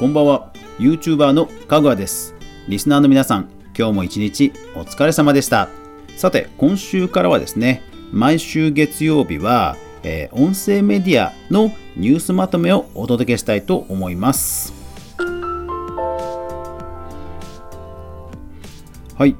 こんばんは。YouTuber のかぐわです。リスナーの皆さん今日も一日お疲れ様でした。さて今週からはですね毎週月曜日は、えー、音声メディアのニュースまとめをお届けしたいと思います。はい。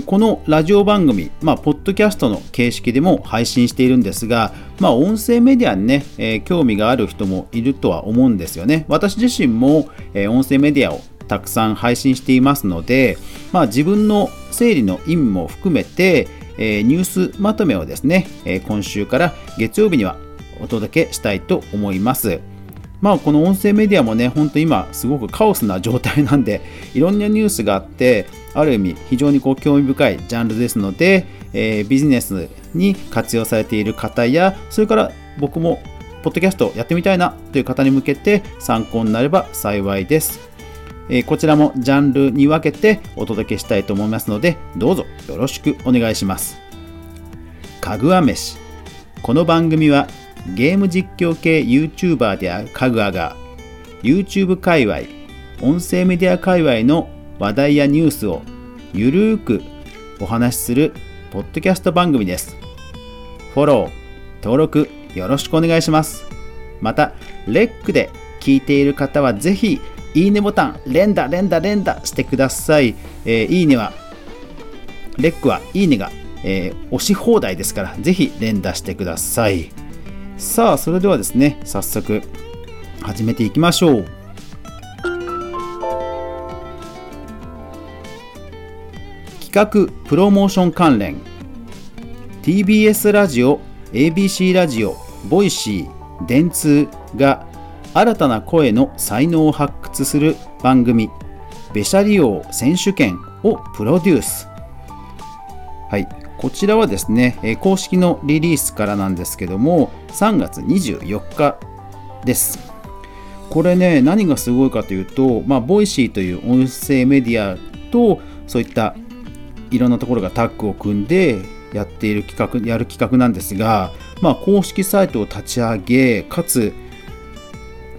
このラジオ番組、まあ、ポッドキャストの形式でも配信しているんですが、まあ、音声メディアにね、えー、興味がある人もいるとは思うんですよね。私自身も、えー、音声メディアをたくさん配信していますので、まあ、自分の整理の意味も含めて、えー、ニュースまとめをですね、え今週から月曜日にはお届けしたいと思います。まあこの音声メディアもね、ほんと今すごくカオスな状態なんで、いろんなニュースがあって、ある意味非常にこう興味深いジャンルですので、えー、ビジネスに活用されている方や、それから僕もポッドキャストやってみたいなという方に向けて参考になれば幸いです。えー、こちらもジャンルに分けてお届けしたいと思いますので、どうぞよろしくお願いします。かぐわ飯。この番組はゲーム実況系 YouTuber であるかぐわが YouTube 界隈、音声メディア界隈の話題やニュースをゆるーくお話しするポッドキャスト番組です。フォロー、登録よろしくお願いします。また、レックで聞いている方はぜひ、いいねボタン、連打、連打、連打してください。えー、いいねは、レックはいいねが、えー、押し放題ですから、ぜひ連打してください。さあ、それではですね、早速始めていきましょう。企画プロモーション関連。TBS ラジオ ABC ラジオ Voicy 電通が新たな声の才能を発掘する番組ベシャリ王選手権をプロデュース。はい。こちらはですね、え公式のリリースからなんですけども、3月24日です。これね、何がすごいかというと、まあ、 Voicy という音声メディアと、そういったいろんなところがタッグを組んでやっている企画、やる企画なんですが、まあ、公式サイトを立ち上げ、かつ、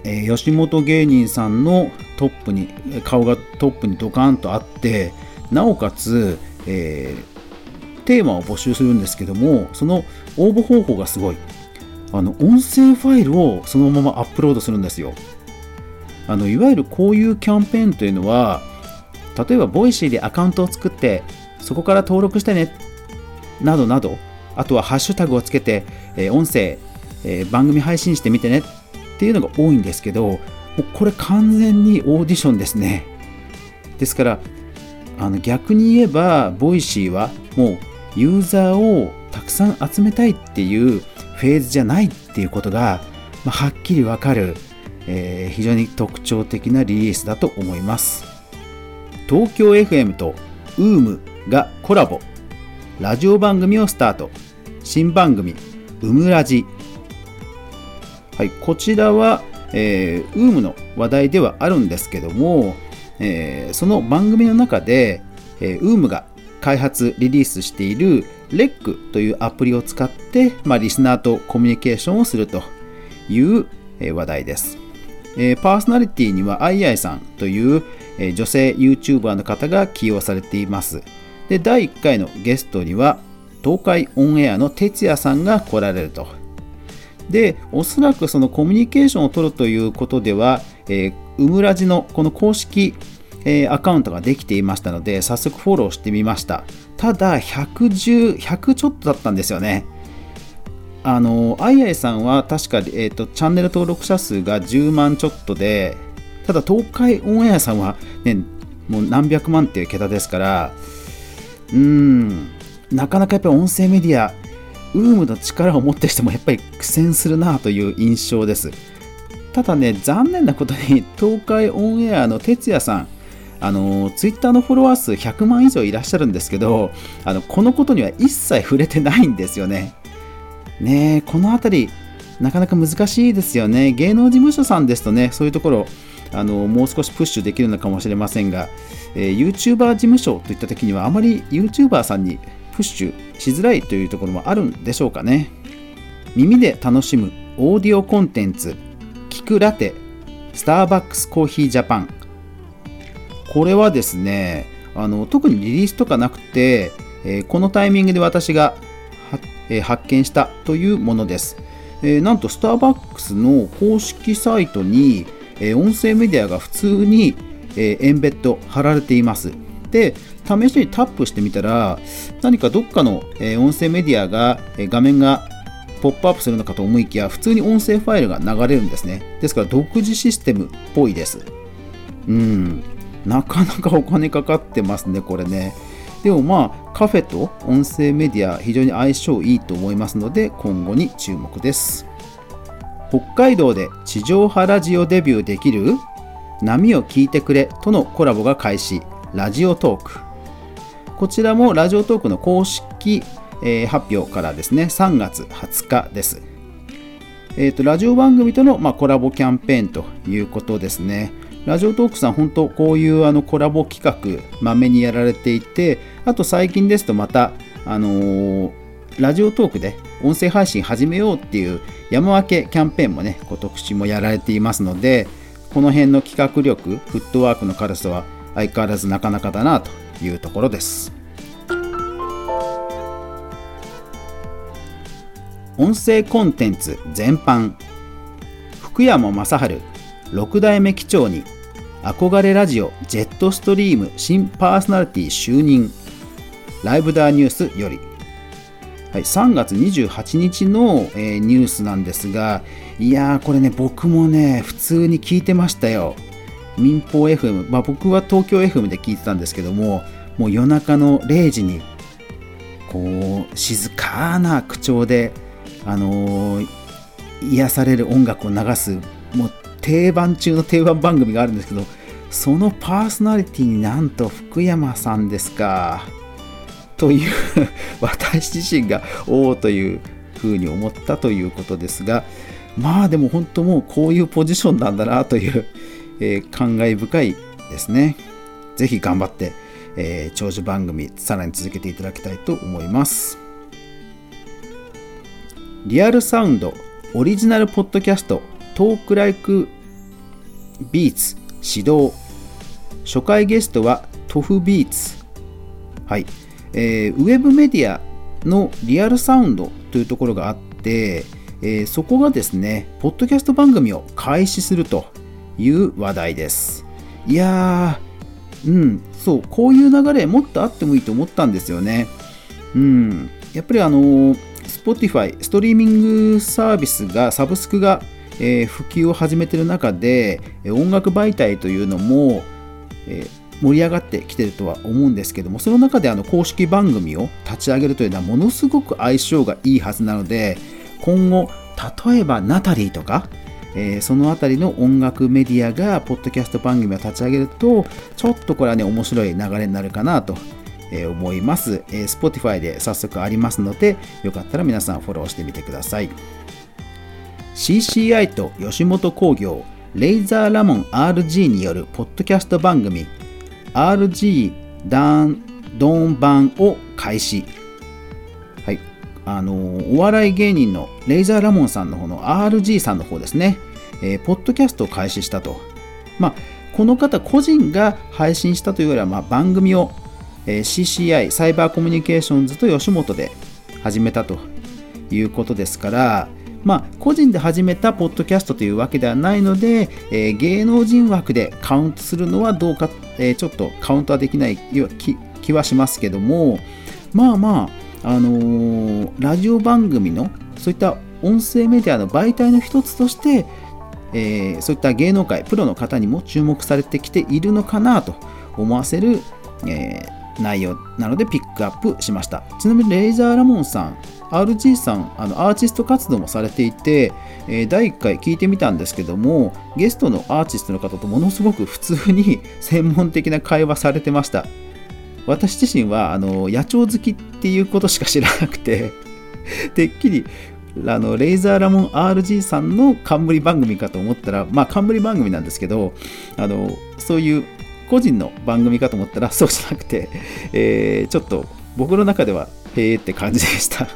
えー、吉本芸人さんのトップに、顔がトップにドカンとあって、なおかつ、えーテーマを募集するんですけどもその応募方法がすごい。あの音声ファイルをそのままアップロードするんですよ。あのいわゆるこういうキャンペーンというのは例えば Voicy でアカウントを作ってそこから登録してねなどなどあとはハッシュタグをつけて、えー、音声、えー、番組配信してみてねっていうのが多いんですけどもうこれ完全にオーディションですね。ですからあの逆に言えば Voicy はもうユーザーをたくさん集めたいっていうフェーズじゃないっていうことが、まあ、はっきりわかる、えー、非常に特徴的なリリースだと思います。東京 FM と UM がコラボ。ラジオ番組をスタート。新番組「うむラジ」はいこちらは、えー、UM の話題ではあるんですけども、えー、その番組の中で、えー、UM が開発、リリースしている REC というアプリを使って、まあ、リスナーとコミュニケーションをするという話題です。パーソナリティにはアイアイさんという女性 YouTuber の方が起用されています。で、第1回のゲストには東海オンエアの哲也さんが来られると。で、おそらくそのコミュニケーションを取るということでは、えー、ウムラジのこの公式えー、アカウントができていましたので、早速フォローしてみました。ただ、110、100ちょっとだったんですよね。あの、あいあいさんは確か、えーと、チャンネル登録者数が10万ちょっとで、ただ東海オンエアさんは、ね、もう何百万っていう桁ですから、うーん、なかなかやっぱり音声メディア、ウームの力を持ってしてもやっぱり苦戦するなという印象です。ただね、残念なことに東海オンエアの哲也さん、あのツイッターのフォロワー数100万以上いらっしゃるんですけどあのこのことには一切触れてないんですよね。ねこの辺りなかなか難しいですよね。芸能事務所さんですとねそういうところあのもう少しプッシュできるのかもしれませんが、えー、YouTuber 事務所といった時にはあまり YouTuber さんにプッシュしづらいというところもあるんでしょうかね。耳で楽しむオーディオコンテンツ聞くラテスターバックスコーヒージャパンこれはですねあの特にリリースとかなくて、えー、このタイミングで私が、えー、発見したというものです、えー、なんとスターバックスの公式サイトに、え音声メディアが普通に、えエンベッド貼られています。で試しにタップしてみたら何かどっかの、え音声メディアが、え画面がポップアップするのかと思いきや普通に音声ファイルが流れるんですね。ですから独自システムっぽいです。うん。なかなかお金かかってますねこれねでもまあカフェと音声メディア非常に相性いいと思いますので今後に注目です北海道で地上波ラジオデビューできる波を聞いてくれとのコラボが開始ラジオトークこちらもラジオトークの公式えー、発表からですね、3月20日です。えーと、ラジオ番組との、まあ、コラボキャンペーンということですね。ラジオトークさん、本当こういうあのコラボ企画、まめにやられていて、あと最近ですとまた、あのー、ラジオトークで音声配信始めようっていう山分けキャンペーンもね、今年もやられていますので、この辺の企画力、フットワークの軽さは相変わらずなかなかだなというところです。音声コンテンツ全般福山雅治6代目機長に憧れラジオジェットストリーム新パーソナリティ就任。ライブダーニュースより、はい、3月28日の、えー、ニュースなんですがいやーこれね僕もね普通に聞いてましたよ。民放 FM、まあ、僕は東京 FM で聞いてたんですけどももう夜中の0時にこう静かな口調であのー、癒される音楽を流すもう定番中の定番番組があるんですけどそのパーソナリティになんと福山さんですか？という 私自身がおおというふうに思ったということですがまあでも本当もうこういうポジションなんだなという、えー、感慨深いですね。ぜひ頑張って、えー、長寿番組さらに続けていただきたいと思います。リアルサウンドオリジナルポッドキャスト Talk Like Beats 始動。初回ゲストは tofubeats。はい、えー、ウェブメディアのリアルサウンドというところがあって、えー、そこがですねポッドキャスト番組を開始するという話題です。いやーうんそうこういう流れもっとあってもいいと思ったんですよね。うん。やっぱりあのー Spotify、ストリーミングサービスが、サブスクが、え、普及を始めている中で、音楽媒体というのも、え、盛り上がってきてるとは思うんですけども、その中であの公式番組を立ち上げるというのはものすごく相性がいいはずなので、今後、例えばナタリーとか、えー、そのあたりの音楽メディアがポッドキャスト番組を立ち上げると、ちょっとこれはね、面白い流れになるかなと思います、え Spotify で早速ありますので、よかったら皆さんフォローしてみてください。CCI と吉本興業、レイザーラモン RG によるポッドキャスト番組、RG ダンドン版を開始。はい。あのお笑い芸人のレイザーラモンさんの方の RG さんの方ですね、えー、ポッドキャストを開始したと。まあ、この方個人が配信したというよりは、まあ、番組をえ CCI サイバーコミュニケーションズと吉本で始めたということですからまあ、個人で始めたポッドキャストというわけではないので、えー、芸能人枠でカウントするのはどうか、えー、ちょっとカウントはできない気気はしますけどもまあまあ、あのー、ラジオ番組のそういった音声メディアの媒体の一つとして、えー、そういった芸能界プロの方にも注目されてきているのかなと思わせる、えー、内容なのでピックアップしました。ちなみにレイザーラモンさん RG さんあのアーティスト活動もされていて、えー、第1回聞いてみたんですけどもゲストのアーティストの方とものすごく普通に 専門的な会話されてました。私自身はあの野鳥好きっていうことしか知らなくて てっきりあのレイザーラモン RG さんの冠番組かと思ったらまあ冠番組なんですけどあのそういう個人の番組かと思ったらそうじゃなくて、えー、ちょっと僕の中ではへーって感じでした。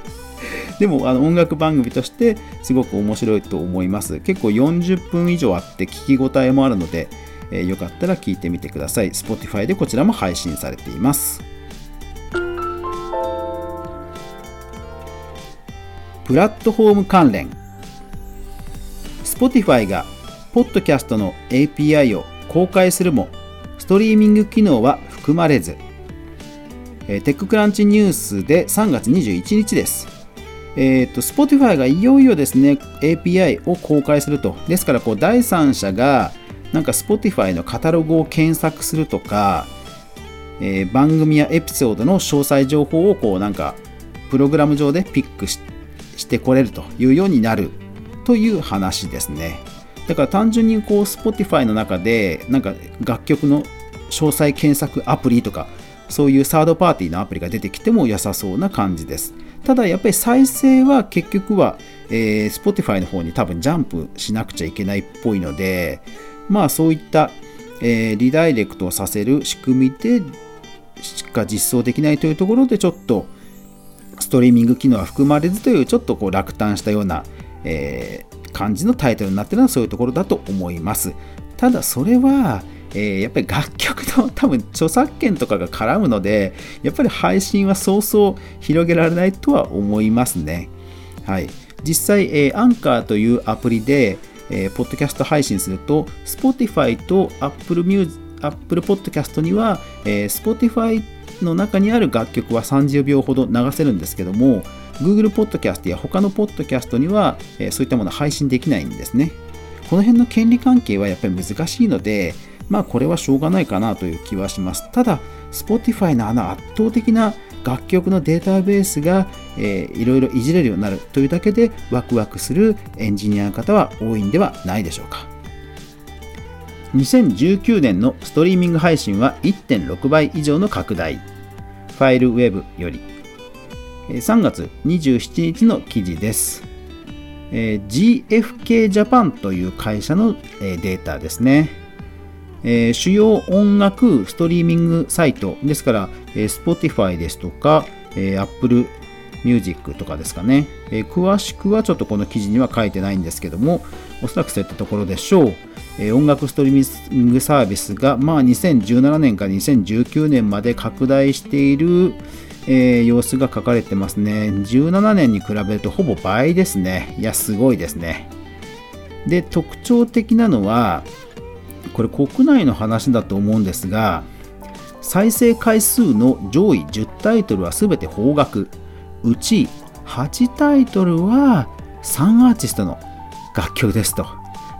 でもあの音楽番組としてすごく面白いと思います。結構40分以上あって聞き応えもあるので、えー、よかったら聞いてみてください。Spotify でこちらも配信されています。プラットフォーム関連。Spotify がポッドキャストの API を公開するもストリーミング機能は含まれず。テッククランチニュースで3月21日です。えっ、ー、と、Spotify がいよいよですね、API を公開すると。ですから、こう、第三者が、なんか Spotify のカタログを検索するとか、えー、番組やエピソードの詳細情報を、こう、なんか、プログラム上でピックしてこれるというようになるという話ですね。だから単純にこう Spotify の中でなんか楽曲の詳細検索アプリとかそういうサードパーティーのアプリが出てきても良さそうな感じです。ただやっぱり再生は結局は、えー、Spotify の方に多分ジャンプしなくちゃいけないっぽいので、まあそういった、えー、リダイレクトをさせる仕組みでしか実装できないというところでちょっとストリーミング機能は含まれずというちょっとこう落胆したような、えー、感じのタイトルになっているのはそういうところだと思います。ただそれはえー、やっぱり楽曲の多分著作権とかが絡むので、やっぱり配信はそうそう広げられないとは思いますね。はい。実際、えー、アンカーというアプリで、えー、ポッドキャスト配信すると、Spotify と Apple Music、Apple Podcast には、えー、Spotify の中にある楽曲は30秒ほど流せるんですけども、Google Podcast や他の Podcast には、えー、そういったもの配信できないんですね。この辺の権利関係はやっぱり難しいので、まあこれはしょうがないかなという気はします。ただ、Spotify のあの圧倒的な楽曲のデータベースが、えー、いろいろいじれるようになるというだけでワクワクするエンジニアの方は多いんではないでしょうか。2019年のストリーミング配信は1.6倍以上の拡大。ファイルウェブより。3月27日の記事です。GFK Japan という会社のデータですね。えー、主要音楽ストリーミングサイトですから、えー、Spotify ですとか、えー、Apple Music とかですかね、えー、詳しくはちょっとこの記事には書いてないんですけどもおそらくそういったところでしょう、えー、音楽ストリーミングサービスが、まあ、2017年から2019年まで拡大している、えー、様子が書かれてますね。17年に比べるとほぼ倍ですね。いやすごいですね。で特徴的なのはこれ国内の話だと思うんですが再生回数の上位10タイトルは全て邦楽うち8タイトルは3アーティストの楽曲ですと。だ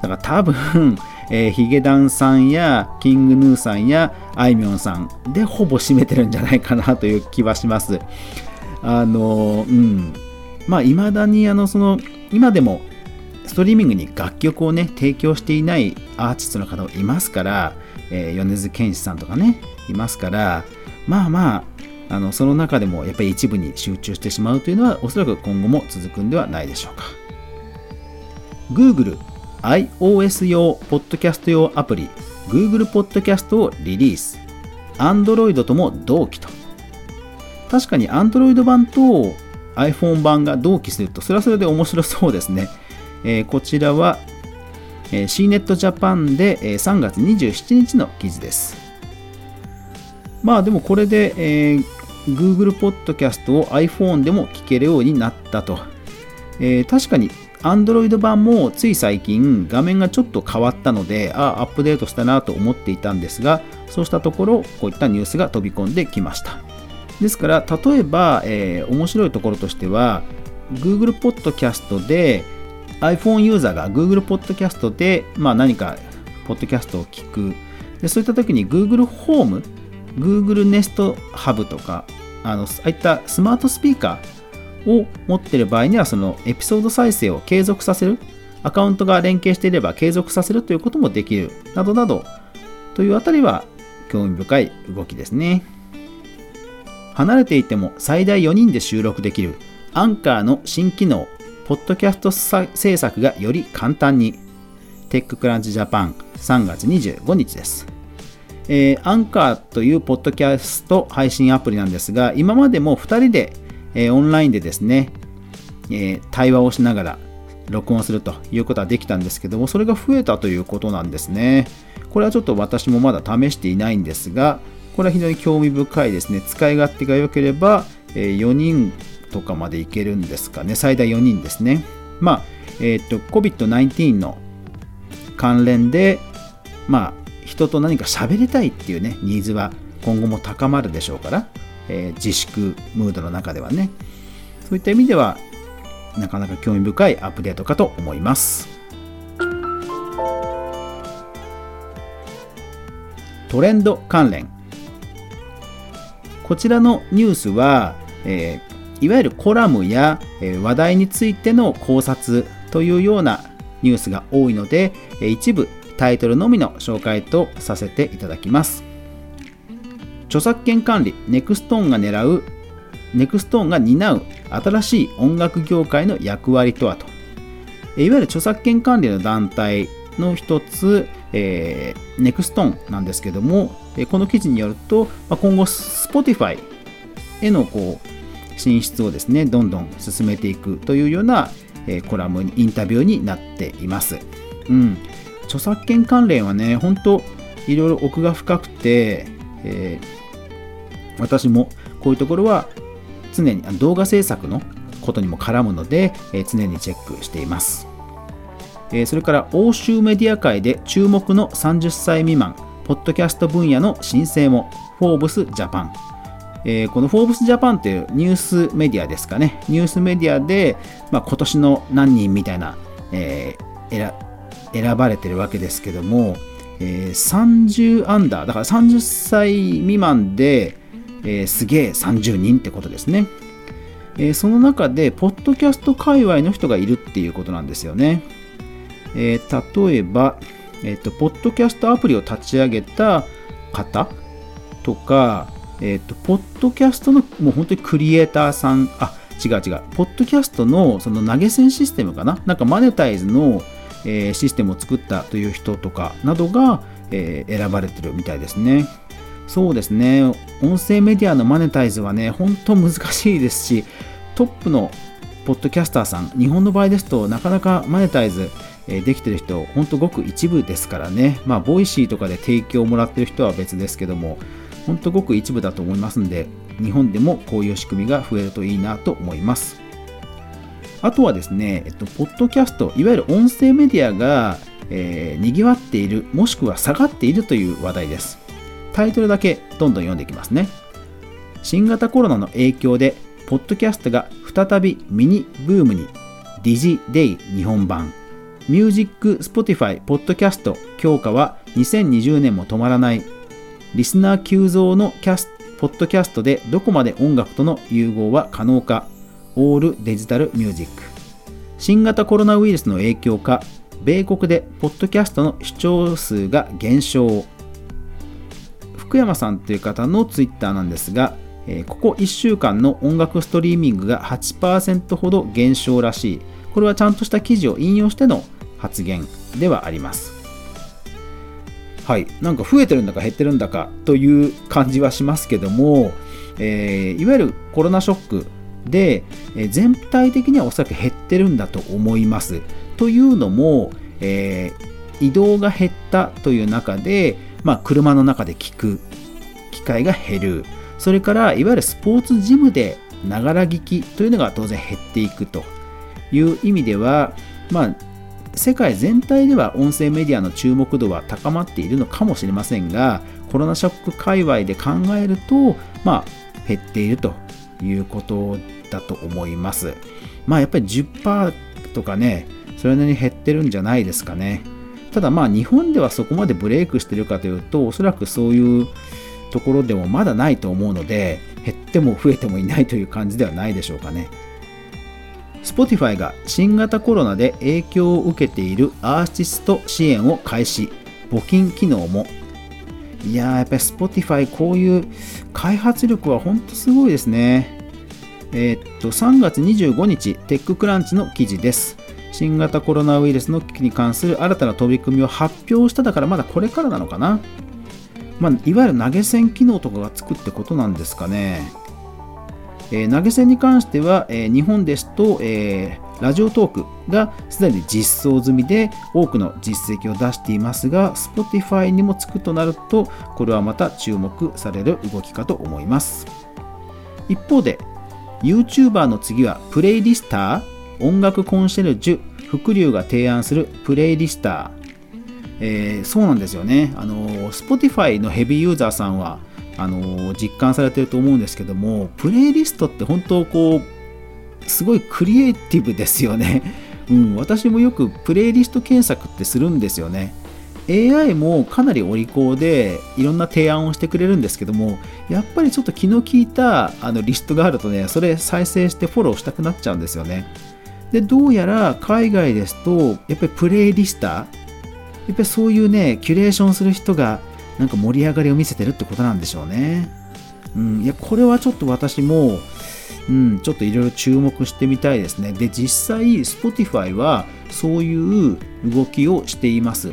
から多分、えー、ヒゲダンさんやキングヌーさんやあいみょんさんでほぼ占めてるんじゃないかなという気はします。あのうん。まあいまだにあのその今でもストリーミングに楽曲をね提供していないアーティストの方もいますから、えー、米津玄師さんとかねいますからまあまああのその中でもやっぱり一部に集中してしまうというのはおそらく今後も続くんではないでしょうか。Google iOS 用ポッドキャスト用アプリ Google Podcast をリリース。Android とも同期と。確かに Android 版と iPhone 版が同期するとそれはそれで面白そうですね。えー、こちらは、えー、CNET Japan で、えー、3月27日の記事です。まあでもこれで、えー、Google Podcast を iPhone でも聞けるようになったと。えー、確かに Android 版もつい最近画面がちょっと変わったので、ああ、アップデートしたなと思っていたんですが、そうしたところ、こういったニュースが飛び込んできました。ですから、例えば、えー、面白いところとしては、Google Podcast で、iPhone ユーザーが Google Podcast で、まあ、何かポッドキャストを聞く。でそういった時に Google ホーム Google Nest Hub とかあのああいったスマートスピーカーを持っている場合にはそのエピソード再生を継続させるアカウントが連携していれば継続させるということもできるなどなどというあたりは興味深い動きですね。離れていても最大4人で収録できるアンカーの新機能ポッドキャスト制作がより簡単に。テッククランチジャパン3月25日です。えー、アンカーというポッドキャスト配信アプリなんですが、今までも2人で、えー、オンラインでですね、えー、対話をしながら録音するということはできたんですけども、それが増えたということなんですね。これはちょっと私もまだ試していないんですが、これは非常に興味深いですね。使い勝手が良ければ、え、4人とかまでいけるんですかね。最大4人ですね。まあ、えっ、ー、と、COVID-19 の関連で、まあ、人と何か喋りたいっていうね、ニーズは今後も高まるでしょうから、えー、自粛ムードの中ではね。そういった意味では、なかなか興味深いアップデートかと思います。トレンド関連。こちらのニュースは、えー、いわゆるコラムや、え、話題についての考察というようなニュースが多いので、え、一部タイトルのみの紹介とさせていただきます。著作権管理、 NexTone が狙う、 NexTone が担う新しい音楽業界の役割とはと。いわゆる著作権管理の団体の一つ、えー、ネクストーンなんですけども、この記事によると、今後 Spotify へのこう進出をですね、どんどん進めていくというような、えコラム、インタビューになっています。うん。著作権関連はね、本当いろいろ奥が深くて、えー、私もこういうところは常に動画制作のことにも絡むので、えー、常にチェックしています。え、それから欧州メディア界で注目の30歳未満、ポッドキャスト分野の申請も、フォーブスジャパン。えー、このフォーブスジャパンというニュースメディアですかね。ニュースメディアで、まあ、今年の何人みたいな、えー、選ばれてるわけですけども、えー、30アンダー、だから30歳未満で、えー、すげえ30人ってことですね。えー、その中で、ポッドキャスト界隈の人がいるっていうことなんですよね。えー、例えば、えっ、ー、と、ポッドキャストアプリを立ち上げた方とか、えっ、ー、と、ポッドキャストのもう本当にクリエイターさん、あ、違う違う、ポッドキャストのその投げ銭システムかな？なんかマネタイズの、えー、システムを作ったという人とかなどが、えー、選ばれてるみたいですね。そうですね、音声メディアのマネタイズはね、本当難しいですし、トップのポッドキャスターさん、日本の場合ですとなかなかマネタイズえできてる人、ほんとごく一部ですからね、まあ、 Voicy とかで提供をもらってる人は別ですけども、ほんとごく一部だと思いますんで、日本でもこういう仕組みが増えるといいなと思います。あとはですね、えっと、ポッドキャスト、いわゆる音声メディアが、えー、賑わっている、もしくは下がっているという話題です。タイトルだけどんどん読んでいきますね。新型コロナの影響で、ポッドキャストが再びミニブームに、 DIGIDAY 日本版ミュージック、 Spotify、ポッドキャスト強化は2020年も止まらない。リスナー急増のキャスポッドキャストでどこまで音楽との融合は可能か。 All Digital Music。新型コロナウイルスの影響か、米国でポッドキャストの視聴数が減少。福山さんという方のツイッターなんですが、ここ1週間の音楽ストリーミングが8%ほど減少らしい。これはちゃんとした記事を引用しての発言ではあります。はい、なんか増えてるんだか減ってるんだかという感じはしますけども、えー、いわゆるコロナショックで、えー、全体的にはおそらく減ってるんだと思います。というのも、えー、移動が減ったという中で、まあ、車の中で聞く機会が減る。それから、いわゆるスポーツジムでながら聞きというのが当然減っていくという意味では、まあ、世界全体では音声メディアの注目度は高まっているのかもしれませんが、コロナショック界隈で考えると、まあ、減っているということだと思います。まあ、やっぱり10%とかね、それなりに減ってるんじゃないですかね。ただまあ日本ではそこまでブレイクしてるかというと、おそらくそういうところでもまだないと思うので、減っても増えてもいないという感じではないでしょうかね。Spotify が新型コロナで影響を受けているアーティスト支援を開始。募金機能も。いやーやっぱり Spotify こういう開発力は本当すごいですね。えー、っと3月25日テッククランチの記事です。新型コロナウイルスの危機に関する新たな取り組みを発表しただからまだこれからなのかな。まあ、いわゆる投げ銭機能とかがつくってことなんですかね。えー、投げ銭に関しては、えー、日本ですと、えー、ラジオトークがすでに実装済みで多くの実績を出していますが Spotify にもつくとなるとこれはまた注目される動きかと思います一方で YouTuber の次はプレイリスター音楽コンシェルジュ福流が提案するプレイリスターえー、そうなんですよね。あの、Spotify のヘビーユーザーさんは、あの、実感されてると思うんですけども、プレイリストって本当こう、すごいクリエイティブですよね。うん、私もよくプレイリスト検索ってするんですよね。AI もかなりお利口でいろんな提案をしてくれるんですけどもやっぱりちょっと気の利いたあのリストがあるとねそれ再生してフォローしたくなっちゃうんですよねでどうやら海外ですとやっぱりプレイリスターやっぱりそういうね、キュレーションする人がなんか盛り上がりを見せてるってことなんでしょうね。うん、いや、これはちょっと私も、うん、ちょっといろいろ注目してみたいですね。で、実際、Spotify はそういう動きをしています。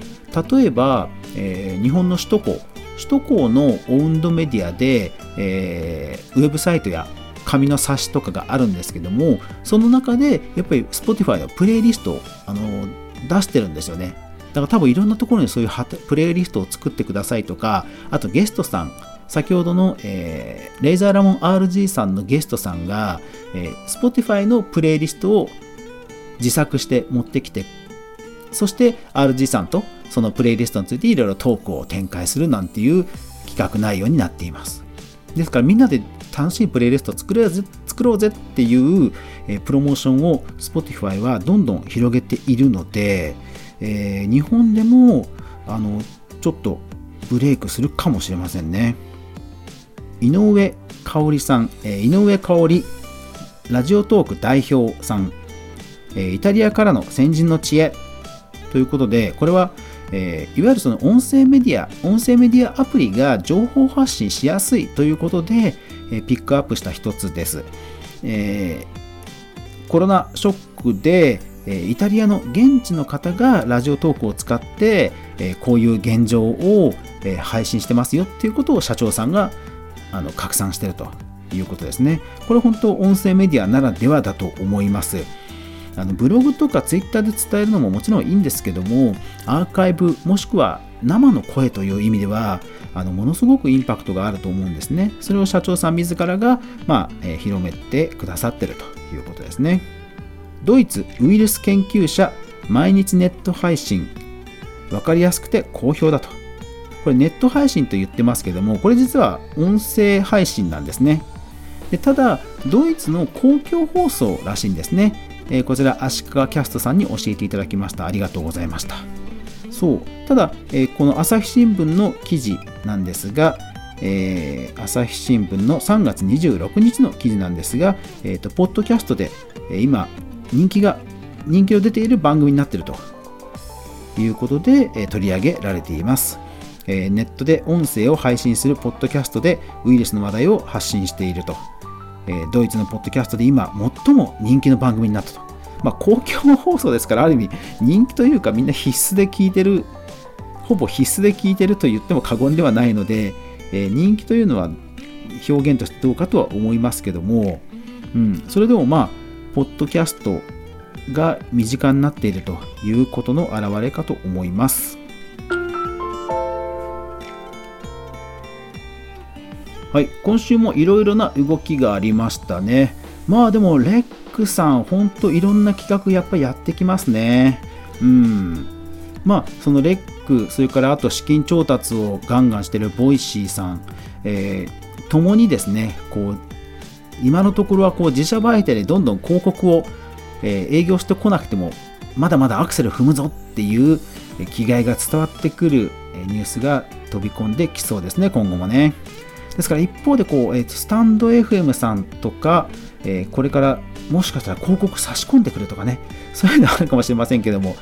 例えば、えー、日本の首都高、首都高のオウンドメディアで、えー、ウェブサイトや紙の冊子とかがあるんですけども、その中でやっぱり Spotify のプレイリストをあの出してるんですよね。だから多分いろんなところにそういうプレイリストを作ってくださいとか、あとゲストさん、先ほどの、えー、レイザーラモン RG さんのゲストさんが、えー、Spotify のプレイリストを自作して持ってきて、そして RG さんとそのプレイリストについていろいろトークを展開するなんていう企画内容になっています。ですからみんなで楽しいプレイリストを作れ作ろうぜっていう、えー、プロモーションを Spotify はどんどん広げているので、えー、日本でもあのちょっとブレイクするかもしれませんね。井上香織さん、えー、井上香織ラジオトーク代表さん、えー、イタリアからの先人の知恵。ということでこれは、えー、いわゆるその音声メディア音声メディアアプリが情報発信しやすいということで、え、ピックアップした一つです、え、コロナショックでイタリアの現地の方がラジオトークを使ってこういう現状を配信してますよっていうことを社長さんがあの拡散してるということですね。これ本当音声メディアならではだと思います。あのブログとかツイッターで伝えるのももちろんいいんですけどもアーカイブもしくは生の声という意味ではあのものすごくインパクトがあると思うんですね。それを社長さん自らが、まあえー、広めてくださってるということですね。ドイツウイルス研究者毎日ネット配信。分かりやすくて好評だと。これネット配信と言ってますけどもこれ実は音声配信なんですね。でただドイツの公共放送らしいんですね、えー、こちら足利キャストさんに教えていただきました。ありがとうございました。そう。ただ、えー、この朝日新聞の記事なんですがえー、朝日新聞の3月26日の記事なんですが、えーと、ポッドキャストで、え、今人気が人気を出ている番組になっていると。いうことで、え取り上げられています、えネットで音声を配信するポッドキャストでウイルスの話題を発信していると、えドイツのポッドキャストで今最も人気の番組になったと、まあ、公共放送ですからある意味人気というかみんな必須で聞いてるほぼ必須で聞いてると言っても過言ではないので、え人気というのは表現としてどうかとは思いますけども、うん、それでもまあポッドキャストが身近になっているということの表れかと思います。はい、今週もいろいろな動きがありましたね。まあでも、レックさん、ほんといろんな企画やっぱりやってきますね。うん。まあ、そのレック、それからあと資金調達をガンガンしてる Voicy さん、えー、共にですね、こう、今のところはこう自社媒体でどんどん広告を、営業してこなくてもまだまだアクセル踏むぞっていう気概が伝わってくるニュースが飛び込んできそうですね今後もね。ですから一方でこう、スタンド FM さんとか、これからもしかしたら広告差し込んでくるとかねそういうのあるかもしれませんけども、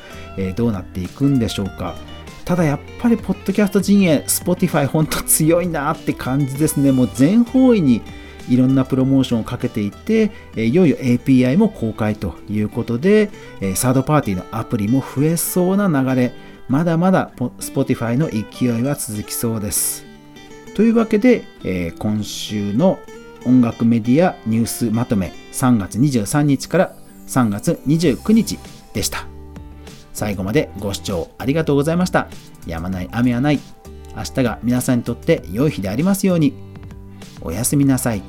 どうなっていくんでしょうか。ただやっぱりポッドキャスト陣営 Spotify 本当強いなって感じですね。もう全方位にいろんなプロモーションをかけていって、いよいよ API も公開ということで、サードパーティーのアプリも増えそうな流れ、まだまだ Spotify の勢いは続きそうです。というわけで、今週の音楽メディアニュースまとめ3月23日から3月29日でした。最後までご視聴ありがとうございました。やまない雨はない。明日が皆さんにとって良い日でありますように。おやすみなさい。